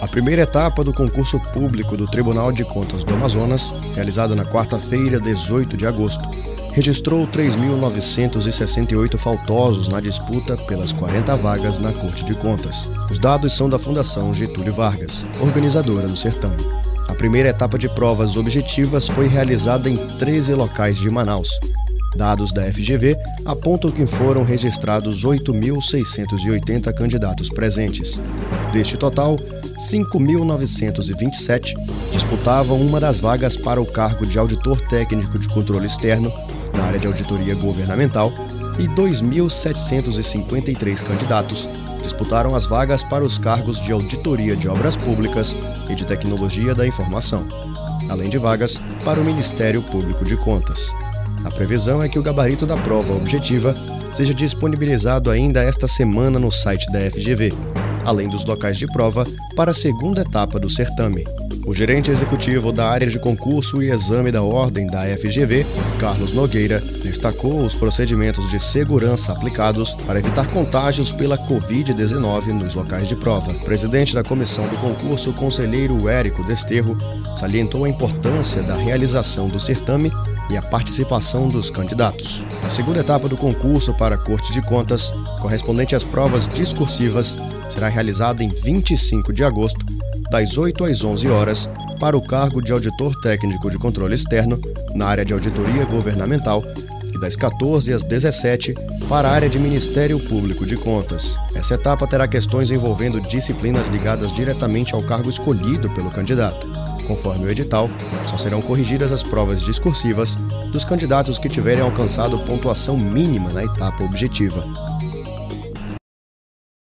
A primeira etapa do concurso público do Tribunal de Contas do Amazonas, realizada na quarta-feira, 18 de agosto, registrou 3.968 faltosos na disputa pelas 40 vagas na Corte de Contas. Os dados são da Fundação Getúlio Vargas, organizadora do certame. A primeira etapa de provas objetivas foi realizada em 13 locais de Manaus. Dados da FGV apontam que foram registrados 8.680 candidatos presentes. Deste total, 5.927 disputavam uma das vagas para o cargo de auditor técnico de controle externo na área de auditoria governamental e 2.753 candidatos disputaram as vagas para os cargos de auditoria de obras públicas e de tecnologia da informação, além de vagas para o Ministério Público de Contas. A previsão é que o gabarito da prova objetiva seja disponibilizado ainda esta semana no site da FGV, além dos locais de prova para a segunda etapa do certame. O gerente executivo da área de concurso e exame da ordem da FGV, Carlos Nogueira, destacou os procedimentos de segurança aplicados para evitar contágios pela Covid-19 nos locais de prova. O presidente da comissão do concurso, conselheiro Érico Desterro, salientou a importância da realização do certame e a participação dos candidatos. A segunda etapa do concurso para a Corte de Contas, correspondente às provas discursivas, será realizada em 25 de agosto das 8 às 11 horas, para o cargo de auditor técnico de controle externo na área de auditoria governamental e das 14 às 17 para a área de Ministério Público de Contas. Essa etapa terá questões envolvendo disciplinas ligadas diretamente ao cargo escolhido pelo candidato. Conforme o edital, só serão corrigidas as provas discursivas dos candidatos que tiverem alcançado pontuação mínima na etapa objetiva.